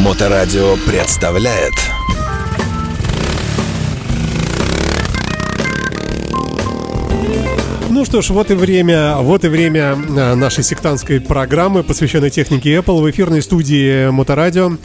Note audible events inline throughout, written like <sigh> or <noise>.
Моторадио представляет Ну что ж, вот и время, вот и время э, нашей сектантской программы, посвященной технике Apple в эфирной студии Моторадио.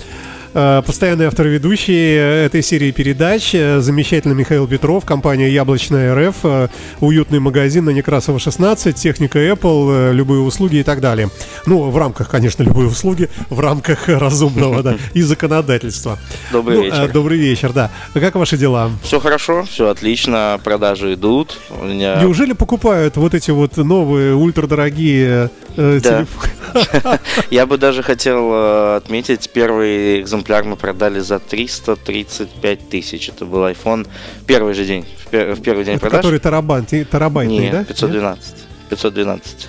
Э, постоянный автор ведущий этой серии передач, э, замечательный Михаил Петров, компания Яблочная РФ, э, уютный магазин на Некрасова 16, техника Apple, любые услуги и так далее. Ну, в рамках, конечно, любые услуги, в рамках <laughs> разумного, да, и законодательства. Добрый Ну, вечер. Добрый вечер, да. Как ваши дела? Все хорошо, все отлично, продажи идут. У меня... Неужели покупают вот эти вот новые ультрадорогие э, Да. телефоны? <laughs> Я бы даже хотел э, отметить, первый экземпляр мы продали за 335 тысяч. Это был iPhone первый же день, в, пер- в первый день Это продаж. который терабант, терабайтный, Нет, да? 512. 512.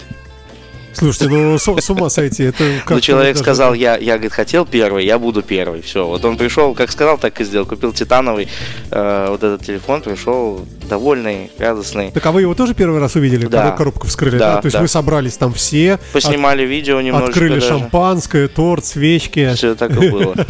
Слушайте, ну с, с ума сойти, это как Ну, человек сказал, я, я, говорит, хотел первый, я буду первый. Все, вот он пришел, как сказал, так и сделал. Купил титановый э, вот этот телефон, пришел довольный, радостный. Так а вы его тоже первый раз увидели, Да. когда коробку вскрыли? Да, Да, То есть да. вы собрались там все, Поснимали видео от- немножко открыли даже. шампанское, торт, свечки. Все так и было. <laughs>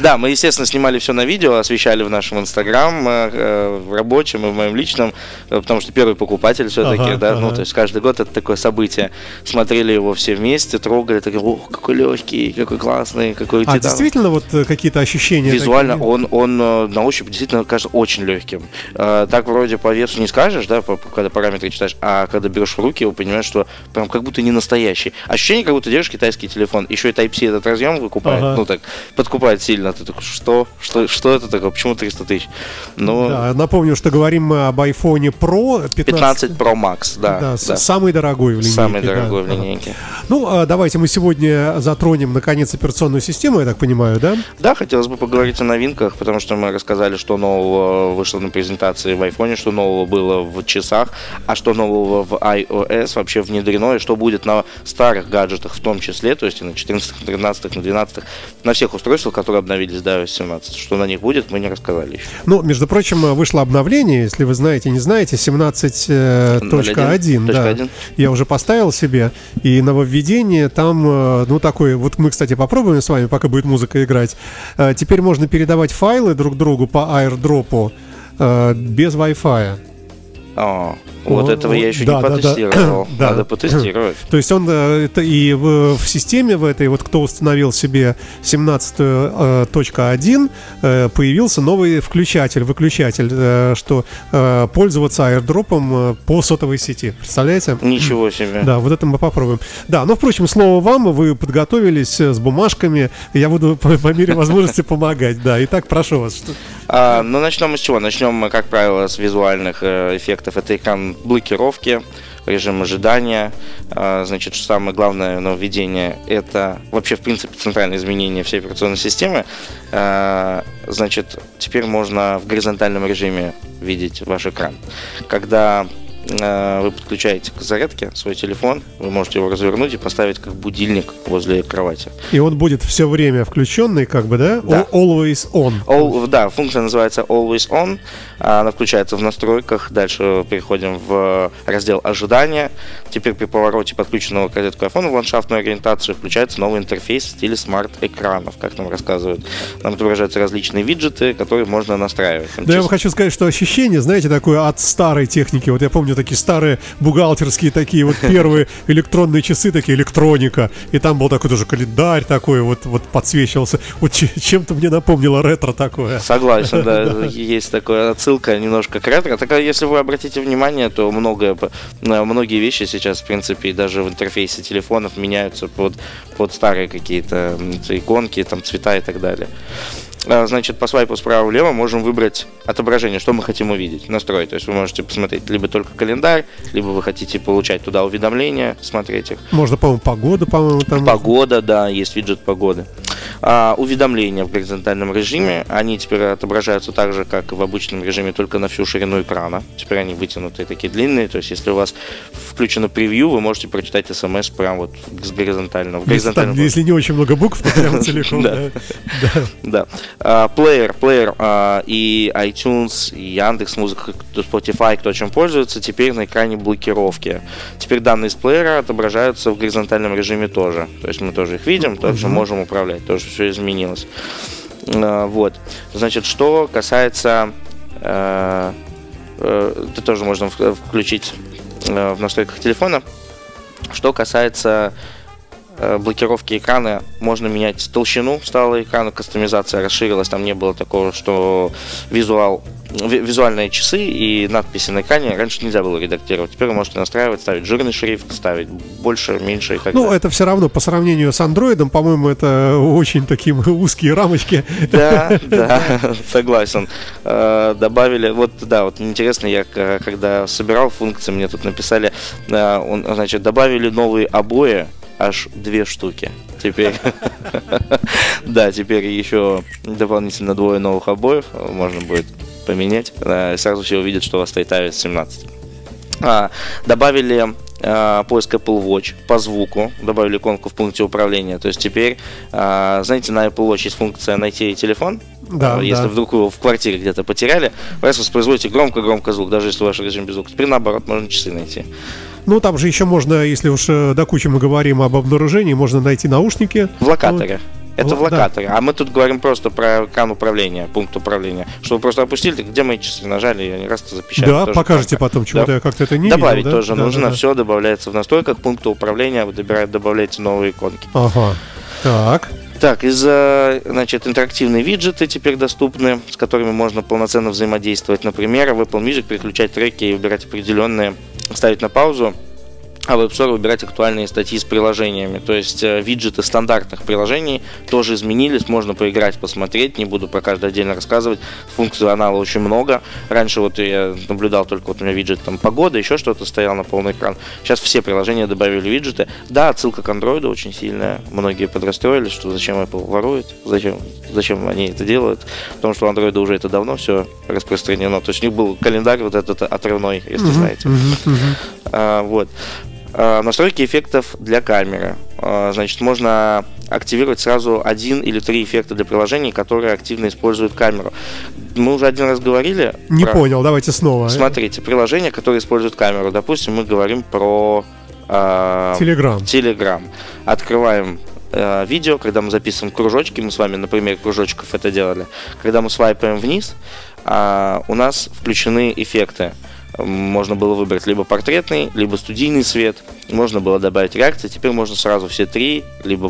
Да, мы, естественно, снимали все на видео, освещали в нашем инстаграм, э, в рабочем и в моем личном, э, потому что первый покупатель все-таки, да, ну, то есть каждый год это такое событие. Смотрели его все вместе, трогали, такие, ох, какой легкий, какой классный, какой А титан». действительно вот э, какие-то ощущения? Визуально он, на ощупь действительно кажется очень легким. Э, Так вроде по весу не скажешь, да, по- когда параметры читаешь, а когда берешь в руки, его понимаешь, что прям как будто не настоящий. Ощущение, как будто держишь китайский телефон. Еще и Type-C этот разъем выкупает, Ага. ну так, подкупает сильно. Ты такой, что? Что, что это такое? Почему 300 тысяч? Ну, Да, напомню, что говорим мы об iPhone Pro 15, 15 Pro Max, да. да, да. самый дорогой в линейке. Самый да, дорогой в ага. линейке. Ну, а давайте мы сегодня затронем, наконец, операционную систему, я так понимаю, да? Да, хотелось бы поговорить о новинках, потому что мы рассказали, что нового вышло на презентации в iPhone, что нового было в часах, а что нового в iOS вообще внедрено, и что будет на старых гаджетах в том числе, то есть и на 14, на 13, на 12, на всех устройствах, которые обновились до iOS 17. Что на них будет, мы не рассказали еще. Ну, между прочим, вышло обновление, если вы знаете, не знаете, 17.1, да. 01. Я уже поставил себе, и нововведение там, э, ну, такое, вот мы, кстати, попробуем с вами, пока будет музыка играть. Э, Теперь можно передавать файлы друг другу по э, без Wi-Fi. О, вот О, этого я еще да, не да, да. потестировал. <coughs> Да. Надо потестировать. То есть он э, это и в, в системе в этой, вот кто установил себе 17.1, э, появился новый включатель, выключатель, э, что э, пользоваться аирдропом э, по сотовой сети. Представляете? Ничего себе. Да, вот это мы попробуем. Да, ну, впрочем, слово вам, вы подготовились э, с бумажками, я буду <laughs> по, по мере возможности помогать, да. Итак, прошу вас. А, ну, начнем мы с чего? Начнем мы, как правило, с визуальных э, эффектов. Это экран блокировки, режим ожидания. А, значит, самое главное нововведение – это вообще, в принципе, центральное изменение всей операционной системы. А, значит, теперь можно в горизонтальном режиме видеть ваш экран. Когда э, вы подключаете к зарядке свой телефон, вы можете его развернуть и поставить как будильник возле кровати. И он будет все время включенный, как бы, да? Да. Always on. All- да, функция называется Always On. А, Она включается в настройках. Дальше переходим в раздел ожидания. Теперь при повороте подключенного к розетку iPhone в ландшафтную ориентацию включается новый интерфейс в стиле смарт-экранов, как нам рассказывают. Нам отображаются различные виджеты, которые можно настраивать. Там Да я чис- вам хочу сказать, что ощущение, знаете, такое от старой техники. Вот я помню такие старые бухгалтерские такие вот <laughs> первые электронные часы, такие электроника. И там был такой тоже календарь такой, вот, вот подсвечивался. Вот че- чем-то мне напомнило ретро такое. Согласен, <laughs> да, есть такая отсылка немножко к ретро. Так а если вы обратите внимание, то многое, многие вещи сейчас, в принципе, даже в интерфейсе телефонов меняются под, под старые какие-то иконки, там цвета и так далее. А, Значит, по свайпу справа-влево можем выбрать отображение, что мы хотим увидеть, настроить. То есть вы можете посмотреть либо только календарь, либо вы хотите получать туда уведомления, смотреть их. Можно, по-моему, погоду, по-моему, там. Погода, да, есть виджет погоды. А, уведомления в горизонтальном режиме, они теперь отображаются так же, как и в обычном режиме, только на всю ширину экрана. Теперь они вытянутые, такие длинные. То есть, если у вас включено превью, вы можете прочитать смс прям вот с горизонтального. в Если, там- горизонтальном если не очень много букв, то прямо целиком. <laughs> Да. да. А, Плеер, плеер а, и iTunes, и Яндекс Музыка, Spotify, кто чем пользуется, теперь на экране блокировки. Теперь данные из плеера отображаются в горизонтальном режиме тоже. То есть мы тоже их видим, также можем управлять. Тоже все изменилось. Э, вот. Значит, что касается... Э, э, это тоже можно включить в настройках телефона. Что касается блокировки экрана, можно менять толщину стала экрана, кастомизация расширилась, там не было такого, что визуал визуальные часы и надписи на экране раньше нельзя было редактировать. Теперь вы можете настраивать, ставить жирный шрифт, ставить больше, меньше и так ну, далее. Ну, это все равно по сравнению с андроидом, по-моему, это очень такие <laughs> узкие рамочки. Да, <laughs> да, согласен. Э, добавили, вот, да, вот интересно, я когда собирал функции, мне тут написали, э, значит, добавили новые обои, аж две штуки. Теперь, <laughs> да, теперь еще дополнительно двое новых обоев можно будет поменять, сразу все увидят, что у вас стоит iOS 17. А, добавили а, поиск Apple Watch по звуку, добавили иконку в пункте управления. То есть теперь, а, знаете, на Apple Watch есть функция найти телефон. Да, а, если да. вдруг вы его в квартире где-то потеряли, вы воспроизводите громко-громко звук, даже если ваш режим без звука. Теперь наоборот, можно часы найти. Ну, там же еще можно, если уж э, до кучи мы говорим об обнаружении, можно найти наушники. В локаторе. Ну, это в локаторе. Да. А мы тут говорим просто про экран управления, пункт управления. Что вы просто опустили, где мои часы нажали, и они раз запечатали. Да, покажете потом, чего-то да. я как-то это не Добавить видел, да? тоже да, нужно, да, да. все добавляется в настройках пункта управления, вы добираете, добавляете новые иконки. Ага, так. Так, из значит, интерактивные виджеты теперь доступны, с которыми можно полноценно взаимодействовать. Например, в Apple Music переключать треки и выбирать определенные, ставить на паузу а в App Store выбирать актуальные статьи с приложениями. То есть э, виджеты стандартных приложений тоже изменились, можно поиграть, посмотреть, не буду про каждое отдельно рассказывать. Функционала очень много. Раньше вот я наблюдал только вот у меня виджет там погода, еще что-то стоял на полный экран. Сейчас все приложения добавили виджеты. Да, отсылка к андроиду очень сильная. Многие подрастроились, что зачем Apple ворует, зачем, зачем они это делают. Потому что у андроида уже это давно все распространено. То есть у них был календарь вот этот отрывной, если uh-huh, знаете. Uh-huh, uh-huh. А, вот. А, настройки эффектов для камеры. А, значит, можно активировать сразу один или три эффекта для приложений, которые активно используют камеру. Мы уже один раз говорили. Не про... понял, давайте снова. Смотрите, приложения, которые используют камеру. Допустим, мы говорим про Телеграм. Э, Телеграм. Открываем э, видео, когда мы записываем кружочки, мы с вами, например, кружочков это делали. Когда мы свайпаем вниз, э, у нас включены эффекты можно было выбрать либо портретный, либо студийный свет, можно было добавить реакции, теперь можно сразу все три, либо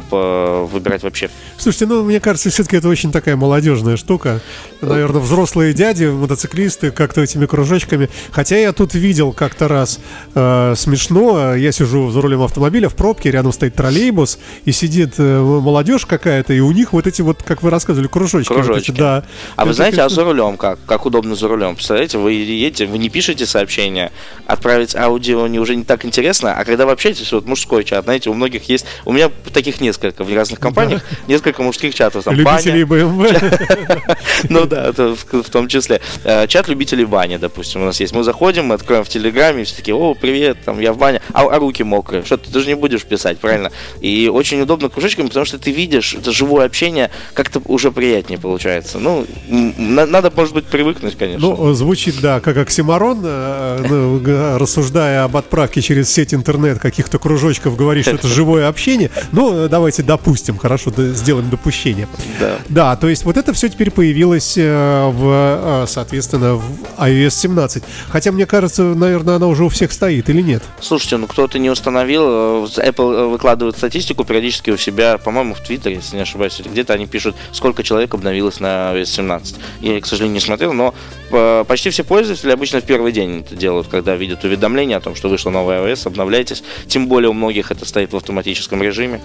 выбирать вообще. Слушайте, ну, мне кажется, все-таки это очень такая молодежная штука. Наверное, взрослые дяди, мотоциклисты, как-то этими кружочками. Хотя я тут видел как-то раз э, смешно, я сижу за рулем автомобиля в пробке, рядом стоит троллейбус, и сидит э, молодежь какая-то, и у них вот эти вот, как вы рассказывали, кружочки. Кружочки. Вот эти, да. А вы знаете, а за рулем как? Как удобно за рулем? Представляете, вы едете, вы не пишете сообщение, отправить аудио не уже не так интересно, а когда вы общаетесь, вот мужской чат, знаете, у многих есть, у меня таких несколько в разных компаниях, несколько мужских чатов, там, Любителей BMW. Ну да, это в том числе. Э, чат любителей бани, допустим, у нас есть. Мы заходим, мы откроем в Телеграме, все такие, о, привет, там, я в бане, а, а руки мокрые, что ты, ты же не будешь писать, правильно? И очень удобно кружочками, потому что ты видишь, это живое общение, как-то уже приятнее получается. Ну, надо, может быть, привыкнуть, конечно. Ну, звучит, да, как оксимарон, э, Э, ну, рассуждая об отправке через сеть интернет каких-то кружочков, говорить, что это <laughs> живое общение. Ну, давайте допустим, хорошо, сделаем допущение. Да. Да, то есть вот это все теперь появилось э, в, э, соответственно, в iOS 17. Хотя, мне кажется, наверное, она уже у всех стоит или нет? Слушайте, ну кто-то не установил. Apple выкладывает статистику периодически у себя, по-моему, в Твиттере, если не ошибаюсь, где-то они пишут, сколько человек обновилось на iOS 17. Я, к сожалению, не смотрел, но почти все пользователи обычно в первый день это делают, когда видят уведомление о том, что вышло новая iOS, обновляйтесь. Тем более у многих это стоит в автоматическом режиме.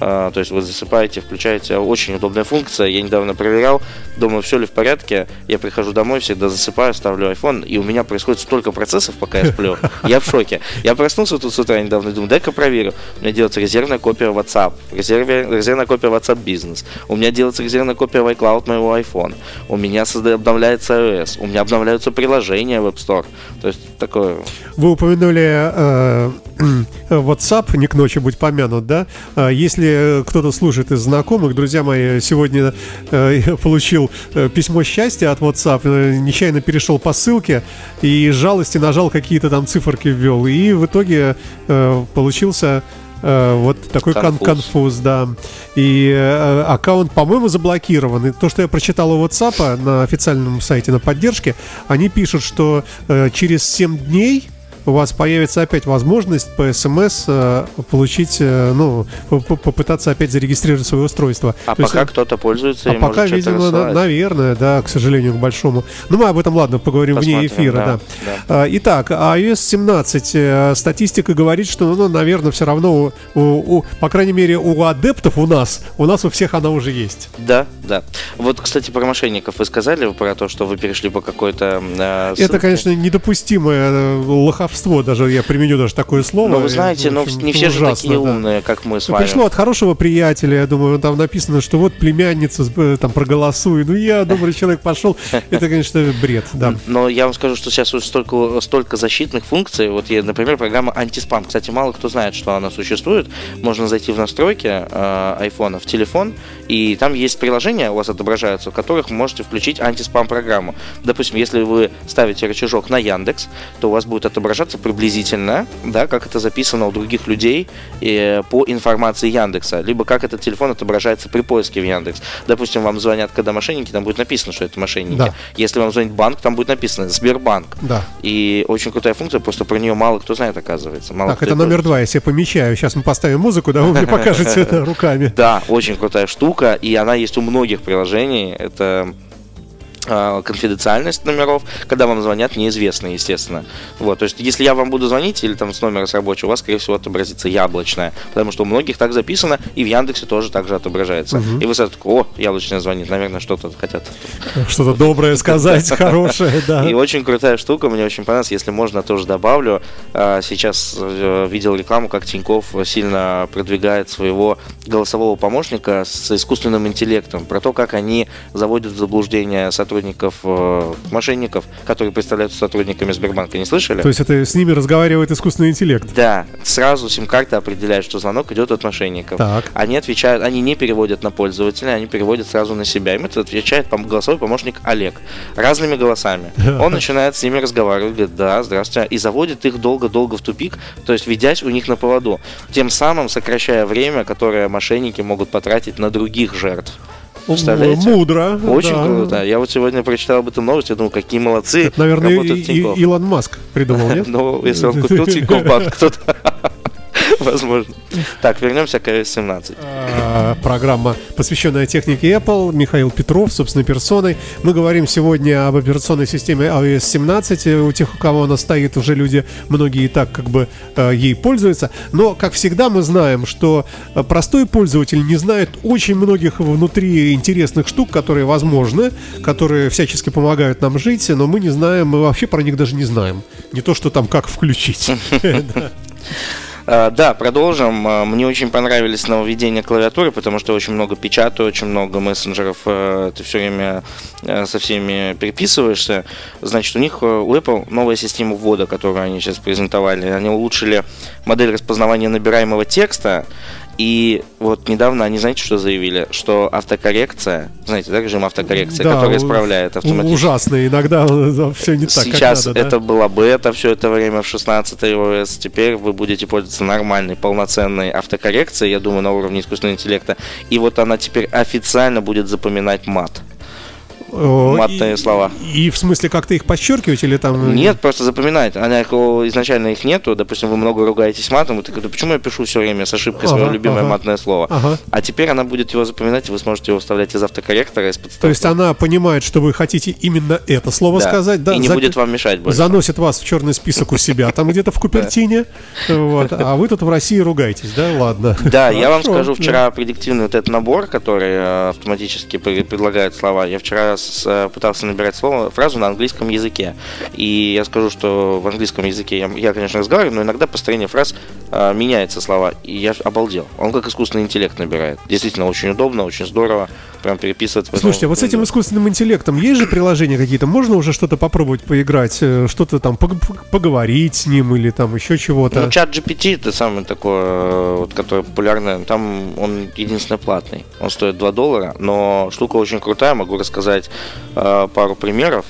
А, то есть вы засыпаете, включаете. Очень удобная функция. Я недавно проверял, думаю, все ли в порядке. Я прихожу домой, всегда засыпаю, ставлю iPhone, и у меня происходит столько процессов, пока я сплю. <laughs> Я в шоке. Я проснулся тут с утра недавно, думаю, дай-ка проверю. У меня делается резервная копия WhatsApp, резервная, резервная копия WhatsApp Business. У меня делается резервная копия в iCloud моего iPhone. У меня создает, обновляется iOS. У меня обновляются приложения в App Store. То есть такое... Вы упомянули э, <clears throat> WhatsApp, не к ночи будь помянут, да? А если кто-то слушает из знакомых, друзья мои, сегодня э, получил э, письмо счастья от WhatsApp, э, нечаянно перешел по ссылке и жалости нажал какие-то там циферки ввел, и в итоге получился Э, вот такой конфуз. конфуз, да. И э, аккаунт, по-моему, заблокирован. И то, что я прочитал у WhatsApp на официальном сайте на поддержке, они пишут, что э, через 7 дней у вас появится опять возможность по СМС э, получить, э, ну, попытаться опять зарегистрировать свое устройство. А То пока есть, кто-то пользуется а и пока, видимо, на, наверное, да, к сожалению, к большому. Ну, мы об этом, ладно, поговорим Посмотрим, вне эфира, да. да. А, итак, iOS 17. Э, статистика говорит, что, ну, наверное, все равно, у, у, по крайней мере, у адептов у нас, у нас у всех она уже есть. Да, да. Вот, кстати, про мошенников вы сказали, про то, что вы перешли по какой-то... Э, Это, конечно, недопустимое лоховство воровство, даже я применю даже такое слово. Ну, вы знаете, но не все ужасно, же такие да. умные, как мы с ну, вами. Пришло от хорошего приятеля, я думаю, там написано, что вот племянница, э, там, проголосуй. Ну, я, добрый человек, пошел. <laughs> Это, конечно, бред, да. Но я вам скажу, что сейчас столько, столько защитных функций. Вот, я, например, программа антиспам. Кстати, мало кто знает, что она существует. Можно зайти в настройки э, айфона в телефон, и там есть приложения у вас отображаются, в которых вы можете включить антиспам программу. Допустим, если вы ставите рычажок на Яндекс, то у вас будет отображаться отображаться приблизительно, да, как это записано у других людей э, по информации Яндекса, либо как этот телефон отображается при поиске в Яндекс. Допустим, вам звонят, когда мошенники, там будет написано, что это мошенники. Да. Если вам звонит банк, там будет написано Сбербанк. Да. И очень крутая функция, просто про нее мало кто знает, оказывается. Мало так, это номер два, я себе помещаю. Сейчас мы поставим музыку, да, вы мне <laughs> покажете это руками. Да, очень крутая штука, и она есть у многих приложений. Это конфиденциальность номеров, когда вам звонят неизвестные, естественно. Вот, то есть, если я вам буду звонить или там с номера с рабочего, у вас, скорее всего, отобразится яблочное, потому что у многих так записано, и в Яндексе тоже так же отображается. Угу. И вы сразу такой, о, яблочное звонит, наверное, что-то хотят. Что-то доброе сказать, <laughs> хорошее, да. И очень крутая штука, мне очень понравилась, если можно, тоже добавлю. А, сейчас э, видел рекламу, как Тиньков сильно продвигает своего голосового помощника с искусственным интеллектом, про то, как они заводят в заблуждение сотрудников сотрудников, э, мошенников, которые представляются сотрудниками Сбербанка, не слышали? То есть это с ними разговаривает искусственный интеллект? Да, сразу сим-карта определяет, что звонок идет от мошенников. Так. Они отвечают, они не переводят на пользователя, они переводят сразу на себя. Им это отвечает голосовой помощник Олег разными голосами. <laughs> Он начинает с ними разговаривать, говорит, да, здравствуйте, и заводит их долго-долго в тупик, то есть ведясь у них на поводу, тем самым сокращая время, которое мошенники могут потратить на других жертв. Представляете? Мудро. Очень да. круто. Я вот сегодня прочитал об этом новость, я думаю, какие молодцы. Это, наверное, и, и, Илон Маск придумал, нет? <laughs> Ну, если он купил <laughs> Тинькофф банк, кто-то <laughs> Возможно. Так, вернемся к iOS 17. А, программа, посвященная технике Apple. Михаил Петров, собственной персоной. Мы говорим сегодня об операционной системе iOS 17. У тех, у кого она стоит, уже люди, многие и так как бы э, ей пользуются. Но, как всегда, мы знаем, что э, простой пользователь не знает очень многих внутри интересных штук, которые возможны, которые всячески помогают нам жить, но мы не знаем, мы вообще про них даже не знаем. Не то, что там как включить. <laughs> <laughs> А, да, продолжим. А, мне очень понравились нововведения клавиатуры, потому что очень много печатаю, очень много мессенджеров. А, ты все время со всеми переписываешься. Значит, у них, у Apple новая система ввода, которую они сейчас презентовали. Они улучшили модель распознавания набираемого текста и вот недавно они, знаете, что заявили? Что автокоррекция, знаете, да, режим автокоррекции, да, который исправляет автоматически. Ужасно, иногда <laughs> все не так, Сейчас как надо, это да? была бета все это время в 16 iOS, теперь вы будете пользоваться нормальной, полноценной автокоррекцией, я думаю, на уровне искусственного интеллекта. И вот она теперь официально будет запоминать мат матные и, слова. И в смысле как-то их подчеркивать или там... Нет, просто запоминать. Она изначально их нету. Допустим, вы много ругаетесь матом, вы такой, почему я пишу все время с ошибкой ага, свое любимое ага. матное слово? Ага. А теперь она будет его запоминать, и вы сможете его вставлять из автокорректора, из подставки. То есть она понимает, что вы хотите именно это слово да. сказать, да? И не Зап... будет вам мешать больше. Заносит вас в черный список у себя, там где-то в Купертине. Вот. А вы тут в России ругаетесь, да? Ладно. Да, я вам скажу, вчера предиктивный вот этот набор, который э, автоматически предлагает слова, я вчера э, пытался набирать слово, фразу на английском языке. И я скажу, что в английском языке я, я конечно, разговариваю, но иногда построение фраз а, меняется слова. И я обалдел. Он как искусственный интеллект набирает. Действительно, очень удобно, очень здорово. Прям переписывать. Слушайте, а вот с этим искусственным интеллектом есть же приложения какие-то? Можно уже что-то попробовать поиграть? Э, что-то там поговорить с ним или там еще чего-то? Ну, чат GPT это самый такой, э, вот, который популярный. Там он единственный платный. Он стоит 2 доллара, но штука очень крутая. Могу рассказать э, пару примеров,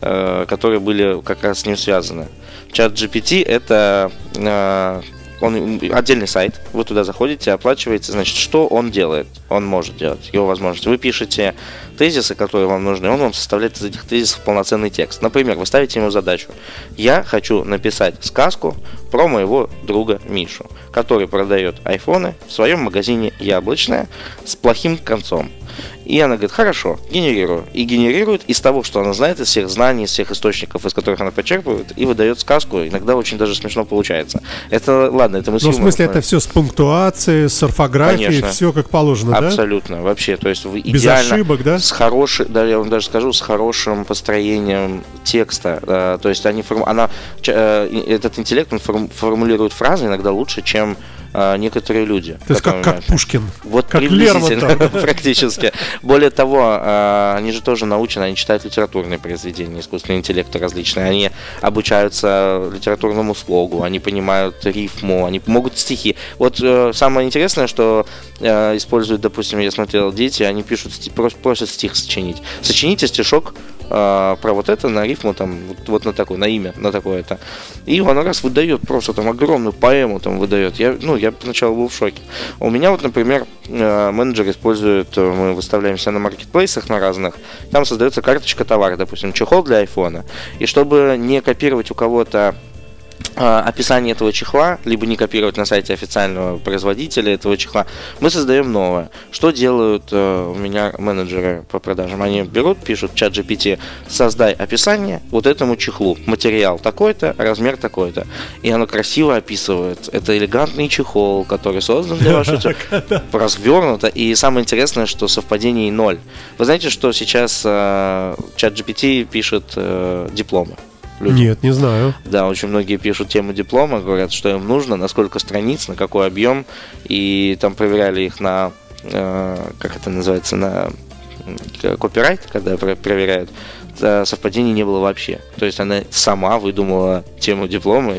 э, которые были как раз с ним связаны. Чат GPT это э, он отдельный сайт, вы туда заходите, оплачиваете, значит, что он делает, он может делать, его возможности. Вы пишете тезисы, которые вам нужны, он вам составляет из этих тезисов полноценный текст. Например, вы ставите ему задачу. Я хочу написать сказку про моего друга Мишу, который продает айфоны в своем магазине «Яблочное» с плохим концом. И она говорит, хорошо, генерирую. И генерирует из того, что она знает, из всех знаний, из всех источников, из которых она почерпывает, и выдает сказку. Иногда очень даже смешно получается. Это, ладно, это мы Ну, в смысле, это все с пунктуацией, с орфографией, Конечно. все как положено, да? Абсолютно, вообще. То есть вы Без идеально ошибок, да? с хорошей, да, я вам даже скажу, с хорошим построением текста. То есть они форм- она, э, этот интеллект он форм- формулирует фразы иногда лучше, чем э, некоторые люди. То есть как, как. Пушкин. Вот как приблизительно, <laughs> практически. Более того, э, они же тоже научены, они читают литературные произведения, искусственного интеллекта различные, они обучаются литературному слогу, они понимают рифму, они могут стихи. Вот э, самое интересное, что э, используют, допустим, я смотрел дети, они пишут, просят стих сочинить. Сочините стишок э, про вот это на рифму, там, вот, вот на такое, на имя, на такое-то. И он раз выдает просто там огромную поэму там выдает. Я, ну, я поначалу был в шоке. У меня вот, например, э, менеджер использует, э, мы выставляемся на маркетплейсах на разных, там создается карточка товара, допустим, чехол для айфона. И чтобы не копировать у кого-то описание этого чехла, либо не копировать на сайте официального производителя этого чехла, мы создаем новое. Что делают э, у меня менеджеры по продажам? Они берут, пишут в чат GPT, создай описание вот этому чехлу. Материал такой-то, размер такой-то. И оно красиво описывает. Это элегантный чехол, который создан для вашего. <laughs> Развернуто. И самое интересное, что совпадений ноль. Вы знаете, что сейчас э, чат GPT пишет э, дипломы? Людям? Нет, не знаю. Да, очень многие пишут тему диплома, говорят, что им нужно, на сколько страниц, на какой объем, и там проверяли их на, э, как это называется, на м, копирайт, когда про- проверяют, совпадений не было вообще. То есть она сама выдумала тему диплома.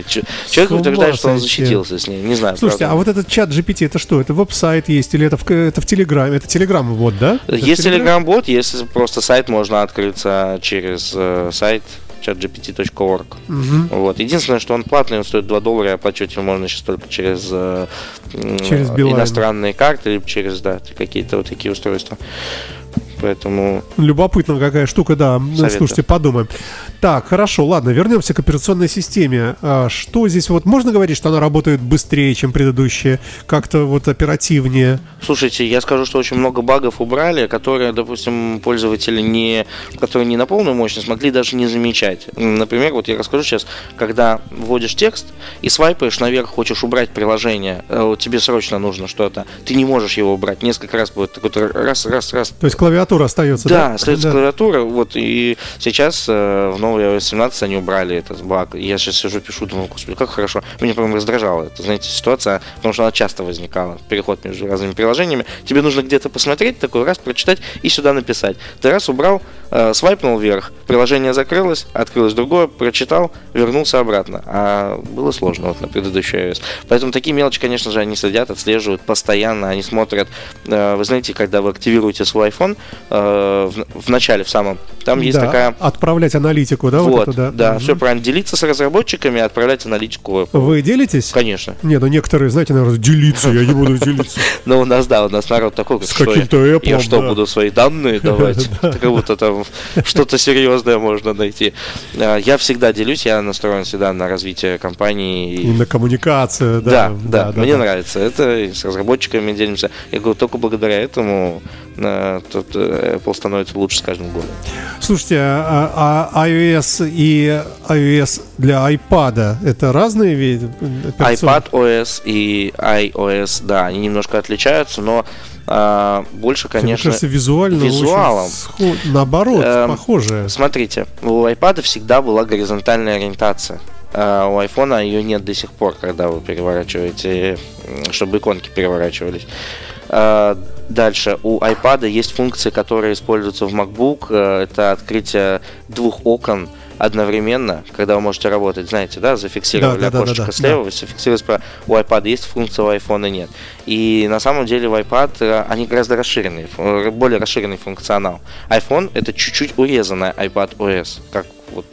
Человек утверждает, что он защитился с ней. Не знаю. Слушайте, правда. а вот этот чат GPT, это что? Это веб-сайт есть или это в, это в Телеграме? Это Телеграм вот, да? Это Есть Телеграме? Telegram-бот, есть просто сайт, можно открыться через э, сайт chatgpt.org. Мгм. Вот. Единственное, что он платный, он стоит 2 доллара, и оплачивать его можно сейчас только через, э, Через Билайн. иностранные карты, либо через да, какие-то вот такие устройства. Поэтому Любопытно, какая штука, да. Ну, Советую. Слушайте, подумаем. Так, хорошо, ладно, вернемся к операционной системе. А Что здесь вот можно говорить, что она работает быстрее, чем предыдущие, как-то вот оперативнее? Слушайте, я скажу, что очень много багов убрали, которые, допустим, пользователи, не, которые не на полную мощность, могли даже не замечать. Например, вот я расскажу сейчас, когда вводишь текст и свайпаешь наверх, хочешь убрать приложение, э, тебе срочно нужно что-то, ты не можешь его убрать. Несколько раз будет такой раз, раз, раз, То есть клавиатура остается, да? Да, остается клавиатура. Вот и сейчас э, в новой iOS 17 они убрали этот баг. Я сейчас сижу, пишу, думаю, господи, как хорошо. Меня прям раздражало это, знаете, ситуация, потому что она часто возникала. Переход между разными приложениями. Тебе нужно где-то посмотреть, такой раз прочитать и сюда написать. Ты раз убрал, э, свайпнул вверх, приложение закрылось, открылось другое, прочитал, вернулся обратно. А было сложно вот на предыдущей iOS. Поэтому такие мелочи, конечно же, они следят, отслеживают постоянно, они смотрят. Э, Вы знаете, когда вы активируете свой iPhone, э, в, в начале, в самом, там есть Да, такая... Отправлять аналитику, да? Вот, эту, да, да, Мгм. все правильно. Делиться с разработчиками, отправлять аналитику. Вы делитесь? Конечно. Не, ну некоторые, знаете, наверное, делиться, я не буду делиться. <laughs> Но у нас, да, у нас народ такой, С каким-то Apple, я что, буду свои данные <laughs> давать? Как будто там что-то серьезное можно найти. А, Я всегда делюсь, я настроен всегда на развитие компании. И на коммуникацию, Да, да. да, мне нравится. Это с разработчиками делимся. Я говорю, только благодаря этому э, тут э, Apple становится лучше с каждым годом. Слушайте, а, а iOS и iOS для iPad это разные виды? iPad OS и iOS, да, они немножко отличаются, но а, больше, Мне конечно, кажется, визуально визуалом. схо- наоборот, Эм, похоже. Смотрите, у iPad всегда была горизонтальная ориентация. А у iPhone ее нет до сих пор, когда вы переворачиваете, чтобы иконки переворачивались. А, Дальше, у iPad есть функции, которые используются в MacBook. Э, Это открытие двух окон одновременно, когда вы можете работать, знаете, да, зафиксировали Да, да, да, окошечко да, да. слева, вы зафиксировали справа. У iPad есть функция, у iPhone нет. И на самом деле в iPad э, они гораздо расширенные, фу- более расширенный функционал. iPhone это чуть-чуть урезанная iPad OS, как вот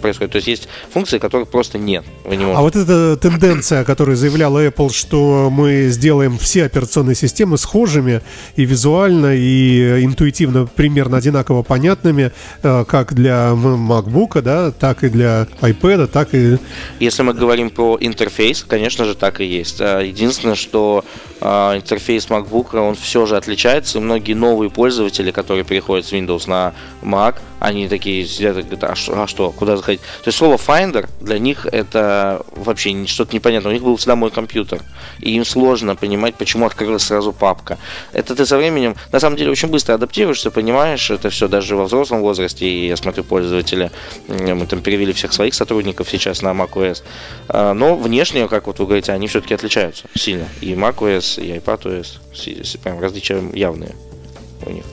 происходит. То есть есть функции, которых просто нет. Вы не можете. А вот эта тенденция, которую заявляла Apple, что мы сделаем все операционные системы схожими и визуально, и интуитивно примерно одинаково понятными, э, как для MacBook, да, так и для iPad, так и... Если мы говорим про интерфейс, конечно же, так и есть. А, единственное, что а, интерфейс MacBook, он все же отличается, и многие новые пользователи, которые переходят с Windows на Mac, они такие сидят и говорят, а что, а что, куда заходить? То есть слово Finder для них это вообще что-то непонятное. У них был всегда мой компьютер, и им сложно понимать, почему открылась сразу папка. Это ты со временем, на самом деле, очень быстро адаптируешься, понимаешь, это все даже во взрослом возрасте, и я смотрю пользователи, мы там перевели всех своих сотрудников сейчас на macOS, а, но внешне, как вот вы говорите, они все-таки отличаются сильно. И macOS, и iPadOS, прям различия явные у них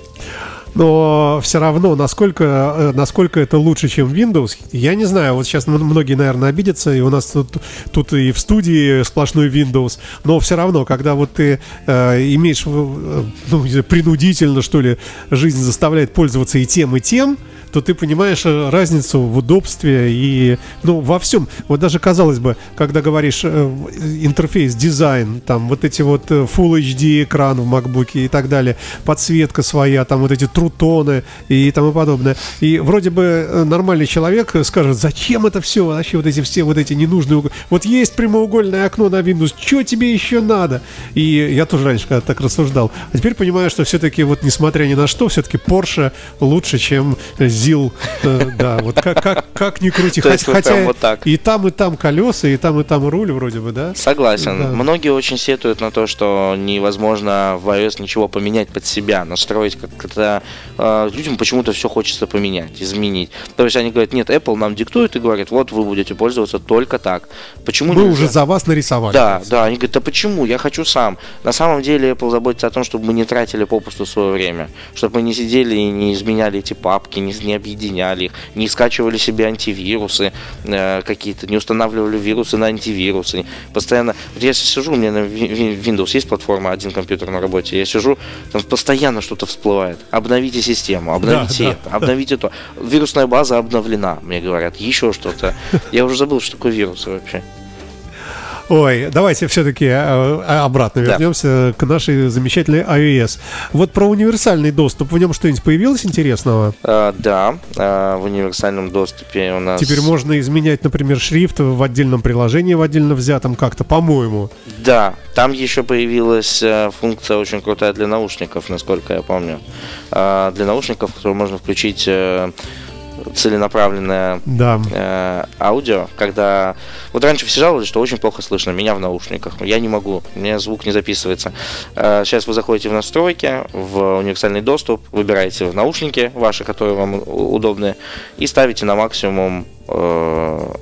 но все равно, насколько, э, насколько это лучше, чем Windows, я не знаю. Вот сейчас многие, наверное, обидятся, и у нас тут, тут и в студии сплошной Windows, но все равно, когда вот ты э, имеешь, э, ну, принудительно, что ли, жизнь заставляет пользоваться и тем, и тем, то ты понимаешь э, разницу в удобстве и ну, во всем. Вот даже казалось бы, когда говоришь э, интерфейс, дизайн, там вот эти вот э, Full HD экран в MacBook и так далее, подсветка своя, там вот эти трутоны и тому подобное. И вроде бы нормальный человек скажет, зачем это все, вообще вот эти все вот эти ненужные... Вот есть прямоугольное окно на Windows, что тебе еще надо? И я тоже раньше когда так рассуждал. А теперь понимаю, что все-таки вот несмотря ни на что, все-таки Porsche лучше, чем ЗИЛ, да, вот как, как, как ни крути. Хотя, хотя вот так. и там, и там колеса, и там, и там руль вроде бы, да? Согласен. Многие очень сетуют на то, что невозможно в iOS ничего поменять под себя, настроить как-то... Э, людям почему-то все хочется поменять, изменить. То есть они говорят, нет, Apple нам диктует и говорит, вот вы будете пользоваться только так. Почему Мы уже за вас нарисовали. Да, да. Они говорят, да почему? Я хочу сам. На самом деле Apple заботится о том, чтобы мы не тратили попусту свое время, чтобы мы не сидели и не изменяли эти папки, не, не объединяли их, не скачивали себе антивирусы э, какие-то, не устанавливали вирусы на антивирусы. Постоянно, вот я сижу, у меня на Windows есть платформа, один компьютер на работе, я сижу, там постоянно что-то всплывает. Обновите систему, обновите да, это, да. обновите то. Вирусная база обновлена, мне говорят, еще что-то. Я уже забыл, что такое вирусы вообще. Ой, давайте все-таки э, обратно вернемся да. к нашей замечательной iOS. Вот про универсальный доступ. В нем что-нибудь появилось интересного? А, да, а, в универсальном доступе у нас... Теперь можно изменять, например, шрифт в отдельном приложении, в отдельно взятом как-то, по-моему. Да, там еще появилась э, функция очень крутая для наушников, насколько я помню. А, для наушников, которую можно включить целенаправленное да. э, аудио, когда... Вот раньше все жаловались, что очень плохо слышно меня в наушниках. Я не могу, у меня звук не записывается. Э, сейчас вы заходите в настройки, в универсальный доступ, выбираете наушники ваши, которые вам удобны, и ставите на максимум э,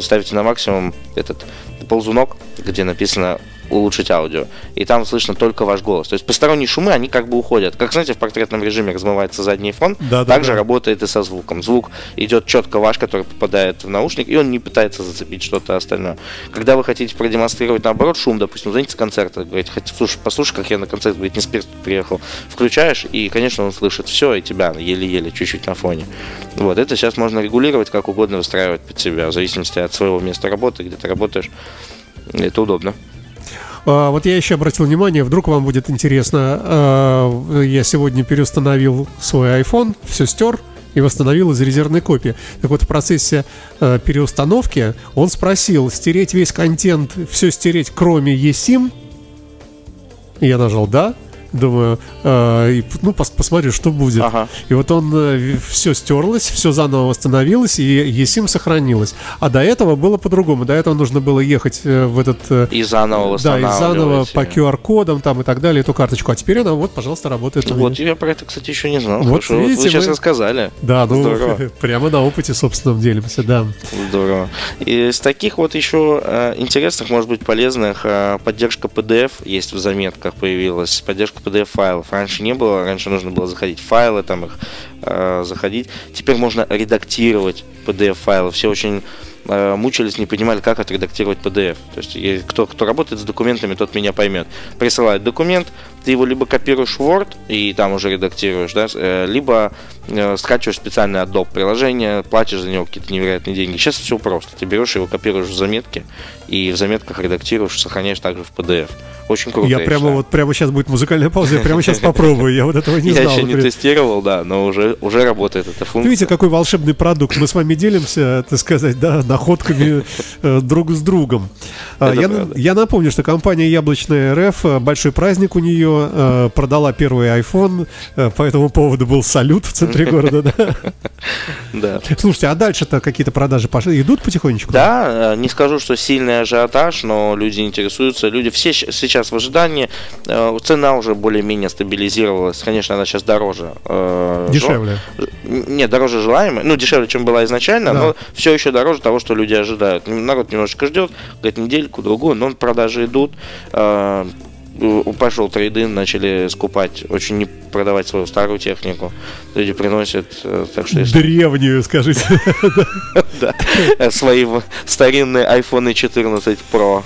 ставите на максимум этот ползунок, где написано улучшить аудио. И там слышно только ваш голос. То есть посторонние шумы, они как бы уходят. Как, знаете, в портретном режиме размывается задний фон, да, также да. работает и со звуком. Звук идет четко ваш, который попадает в наушник, и он не пытается зацепить что-то остальное. Когда вы хотите продемонстрировать, наоборот, шум, допустим, знаете, с концерта, говорите, слушай, послушай, как я на концерт, говорит, не с приехал. Включаешь, и, конечно, он слышит все, и тебя еле-еле, чуть-чуть на фоне. Вот, это сейчас можно регулировать, как угодно выстраивать под себя, в зависимости от своего места работы, где ты работаешь. Это удобно. А, вот я еще обратил внимание, вдруг вам будет интересно, а, я сегодня переустановил свой iPhone, все стер, и восстановил из резервной копии. Так вот, в процессе э, переустановки он спросил, стереть весь контент, все стереть, кроме eSIM. Я нажал «Да». Думаю, э, и, ну, пос посмотрю, что будет. Ага. И вот он э, все стерлось, все заново восстановилось, и eSIM сохранилось. А до этого было по-другому. До этого нужно было ехать э, в этот... Э, и заново Да, и заново по QR-кодам там и так далее, эту карточку. А теперь она вот, пожалуйста, работает. Вот, я про это, кстати, еще не знал. Вот, Хорошо, видите, вот вы сейчас мы... рассказали. Да, ну, Здорово. <laughs> прямо на опыте, собственно, делимся, да. Здорово. И из таких вот еще э, интересных, может быть, полезных, э, поддержка PDF есть в заметках появилась. Поддержка PDF-файлов. Раньше не было, раньше нужно было заходить в файлы, там их э, заходить. Теперь можно редактировать PDF-файлы. Все очень э, мучились, не понимали, как отредактировать PDF. То есть кто, кто работает с документами, тот меня поймет. Присылает документ, ты его либо копируешь в Word и там уже редактируешь, да, э, либо э, скачиваешь специальное Adobe приложение, платишь за него какие-то невероятные деньги. Сейчас все просто. Ты берешь его, копируешь в заметки и в заметках редактируешь, сохраняешь также в PDF. Очень круто. Я, прямо вот прямо сейчас будет музыкальная пауза, я прямо сейчас <laughs> попробую. Я вот этого не знал. Я еще не тестировал, да, но уже уже работает эта функция. Видите, какой волшебный продукт. Мы с вами делимся, так сказать, да, находками э, друг с другом. А, я, я напомню, что компания Яблочная РФ, э, большой праздник у нее, э, продала первый iPhone, по этому поводу был салют в центре города, да? <laughs> Да. Слушайте, а дальше-то какие-то продажи пошли, идут потихонечку? Да, не скажу, что сильный ажиотаж, но люди интересуются, люди все сейчас в ожидании, цена уже более-менее стабилизировалась, конечно, она сейчас дороже. Дешевле? Нет, дороже желаемой, ну, дешевле, чем была изначально, да. но все еще дороже того, что люди ожидают. Народ немножечко ждет, говорит, недельку, другую, но продажи идут. Э, пошел трейдин, начали скупать, очень не продавать свою старую технику. Люди приносят, э, так что если... Древнюю, скажите. <laughs> Да, свои старинные iPhone 14 Pro.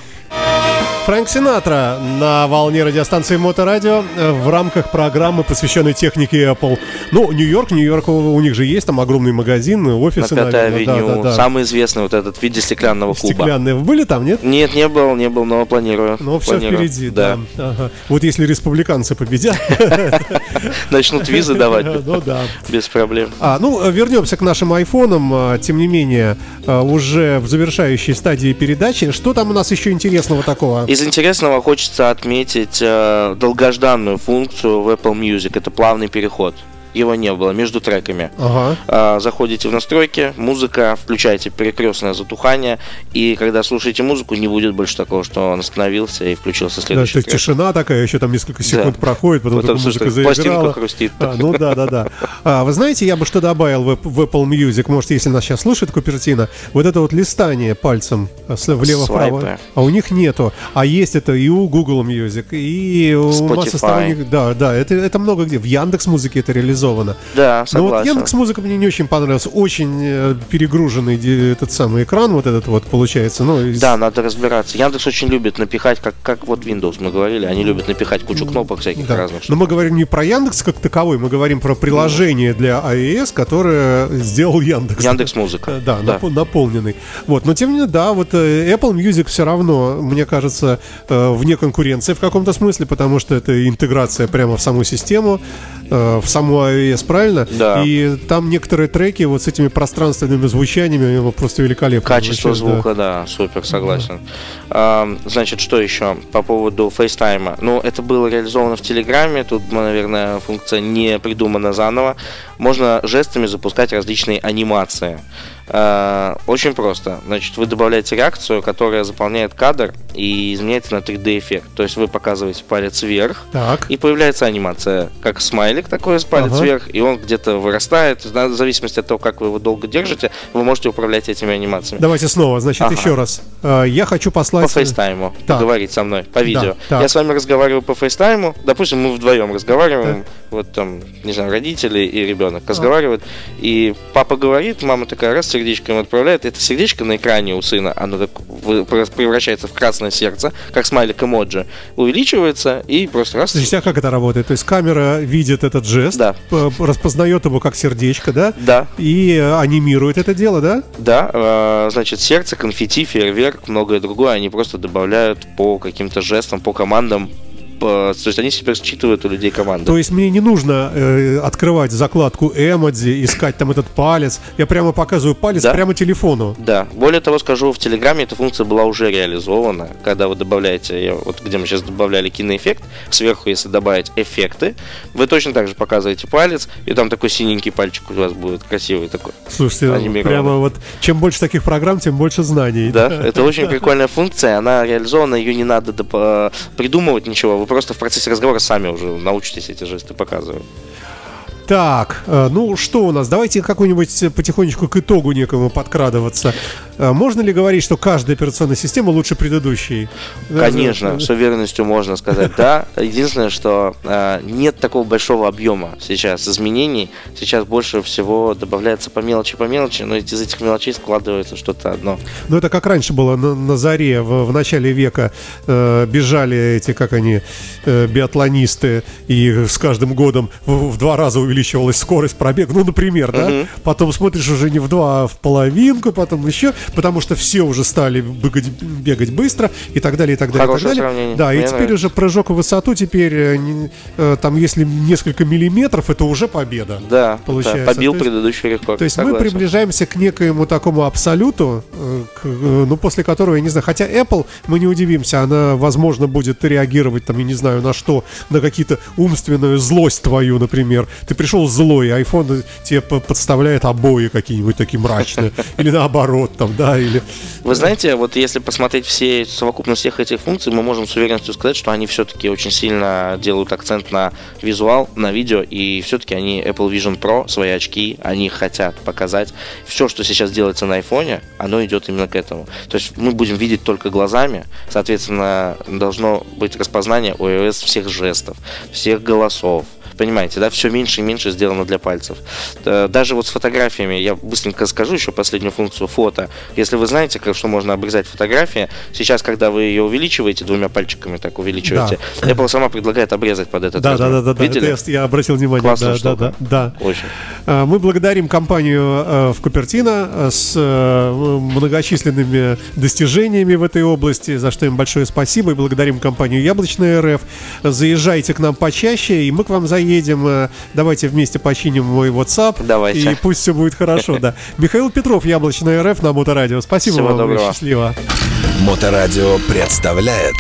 Фрэнк Синатра на волне радиостанции Моторадио э, в рамках программы, посвященной технике Apple. Ну, Нью-Йорк, Нью-Йорк, у них же есть там огромный магазин, офисы, на Пятой авеню, да, да, да. самый известный вот этот в виде стеклянного куба. Стеклянные. Были там, нет? Нет, не был, не был, но планирую. Но все впереди, да. да. Ага. Вот если республиканцы победят... <laughs> Начнут визы давать. <laughs> Ну да. Без проблем. А, ну, вернемся к нашим айфонам. А, тем не менее, а, уже в завершающей стадии передачи. Что там у нас еще интересного такого? Из интересного хочется отметить э, долгожданную функцию в Apple Music. Это плавный переход его не было между треками. Ага. А, заходите в настройки, музыка, включаете перекрестное затухание, и когда слушаете музыку, не будет больше такого, что он остановился и включился следующий да, трек. тишина такая, еще там несколько секунд да. проходит, потом, потом музыка заиграла. хрустит. А, ну да, да, да. А, вы знаете, я бы что добавил в, в Apple Music, может, если нас сейчас слушает Купертина, вот это вот листание пальцем влево-вправо, а у них нету. А есть это и у Google Music, и у Spotify. массы сторонних. Да, да, это, это много где. В Яндекс Музыке это реализовано реализовано. Да, согласен. Но вот Яндекс Музыка мне не очень понравился. Очень э, перегруженный этот самый экран, вот этот вот получается. Ну, из... Да, надо разбираться. Яндекс очень любит напихать, как, как вот Windows мы говорили, они любят напихать кучу кнопок всяких да. разных. Но мы говорим не про Яндекс как таковой, мы говорим про приложение для iOS, которое сделал Яндекс. Яндекс Музыка. Да, да. Нап- наполненный. Вот, но тем не менее, да, вот э, Apple Music все равно, мне кажется, э, вне конкуренции в каком-то смысле, потому что это интеграция прямо в саму систему, в саму iOS, правильно? Да. И там некоторые треки вот с этими пространственными звучаниями просто великолепно. Качество звучат, звука, да. да, супер, согласен. Да. А, значит, что еще по поводу FaceTime? Ну, это было реализовано в Телеграме, тут, наверное, функция не придумана заново. Можно жестами запускать различные анимации. Э, очень просто. Значит, вы добавляете реакцию, которая заполняет кадр и изменяется на 3D эффект. То есть вы показываете палец вверх, так. и появляется анимация, как смайлик такой с палец ага. вверх, и он где-то вырастает. В зависимости от того, как вы его долго держите, вы можете управлять этими анимациями. Давайте снова, значит, ага. еще раз. Э, я хочу послать... По FaceTime у. Так. Поговорить со мной по видео. Да, Я с вами разговариваю по FaceTime у. Допустим, мы вдвоем разговариваем. Так. Вот там, не знаю, родители и ребенок разговаривают. А. И папа говорит, мама такая раз сердечко ему отправляет, это сердечко на экране у сына, оно так превращается в красное сердце, как смайлик эмоджи, увеличивается и просто раз... Здесь а как это работает? То есть камера видит этот жест, да. распознает его как сердечко, да? Да. И анимирует это дело, да? Да, а, значит, сердце, конфетти, фейерверк, многое другое, они просто добавляют по каким-то жестам, по командам то есть они себя считывают у людей команды. То есть мне не нужно э, открывать закладку эмодзи, искать там этот палец. Я прямо показываю палец да? прямо телефону. Да. Более того, скажу, в Телеграме эта функция была уже реализована. Когда вы добавляете, вот где мы сейчас добавляли киноэффект, сверху, если добавить эффекты, вы точно так же показываете палец, и там такой синенький пальчик у вас будет красивый такой. Слушайте, прямо вот чем больше таких программ, тем больше знаний. Да, <laughs> это очень прикольная функция, она реализована, ее не надо придумывать ничего, вы просто в процессе разговора сами уже научитесь эти жесты показывать. Так, э, ну что у нас? Давайте какой-нибудь потихонечку к итогу некому подкрадываться. Э, можно ли говорить, что каждая операционная система лучше предыдущей? Конечно, с уверенностью можно сказать да. Единственное, что э, нет такого большого объема сейчас изменений. Сейчас больше всего добавляется по мелочи, по мелочи, но из этих мелочей складывается что-то одно. Ну это как раньше было на, на заре, в, в начале века э, бежали эти, как они, э, биатлонисты, и с каждым годом в, в два раза увеличивалась скорость пробега, ну, например, да? Мгм. Потом смотришь уже не в два, а в половинку, потом еще, потому что все уже стали бегать, бегать быстро и так далее, и так далее, и так Хорошее далее. сравнение. Да, и Мне теперь нравится. уже прыжок в высоту теперь, э, э, там, если несколько миллиметров, это уже победа. Да, Получается, да, побил то есть- предыдущий рекорд. То есть мы согласен. приближаемся к некоему такому абсолюту, э, к, ну, после которого, я не знаю, хотя Apple, мы не удивимся, она, возможно, будет реагировать, там, я не знаю, на что, на какие-то умственную злость твою, например. Ты пришел злой, iPhone тебе по- подставляет обои какие-нибудь такие мрачные, <laughs> или наоборот, там, да, или... Вы знаете, вот если посмотреть все совокупность всех этих функций, мы можем с уверенностью сказать, что они все-таки очень сильно делают акцент на визуал, на видео, и все-таки они Apple Vision Pro, свои очки, они хотят показать. Все, что сейчас делается на айфоне, оно идет именно к этому. То есть мы будем видеть только глазами, соответственно, должно быть распознание iOS всех жестов, всех голосов. Понимаете, да, все меньше и меньше сделано для пальцев. Э, Даже вот с фотографиями, я быстренько скажу еще последнюю функцию фото. Если вы знаете, как, что можно обрезать фотографии, сейчас, когда вы ее увеличиваете, двумя пальчиками так увеличиваете, Apple сама предлагает обрезать под этот Да, да, размер. да, да, да, Видели? это я, я обратил внимание, Классная да, да, штука. да, да. Очень. А, Мы благодарим компанию э, в Купертино э, с э, многочисленными достижениями в этой области, за что им большое спасибо. И благодарим компанию Яблочная РФ. Заезжайте к нам почаще, и мы к вам заедем. Э, Давайте вместе починим мой WhatsApp. Давайте. И пусть все будет хорошо, да. <laughs> Михаил Петров, Яблочная РФ на Моторадио. Спасибо Всего вам, доброго. счастливо. Моторадио представляет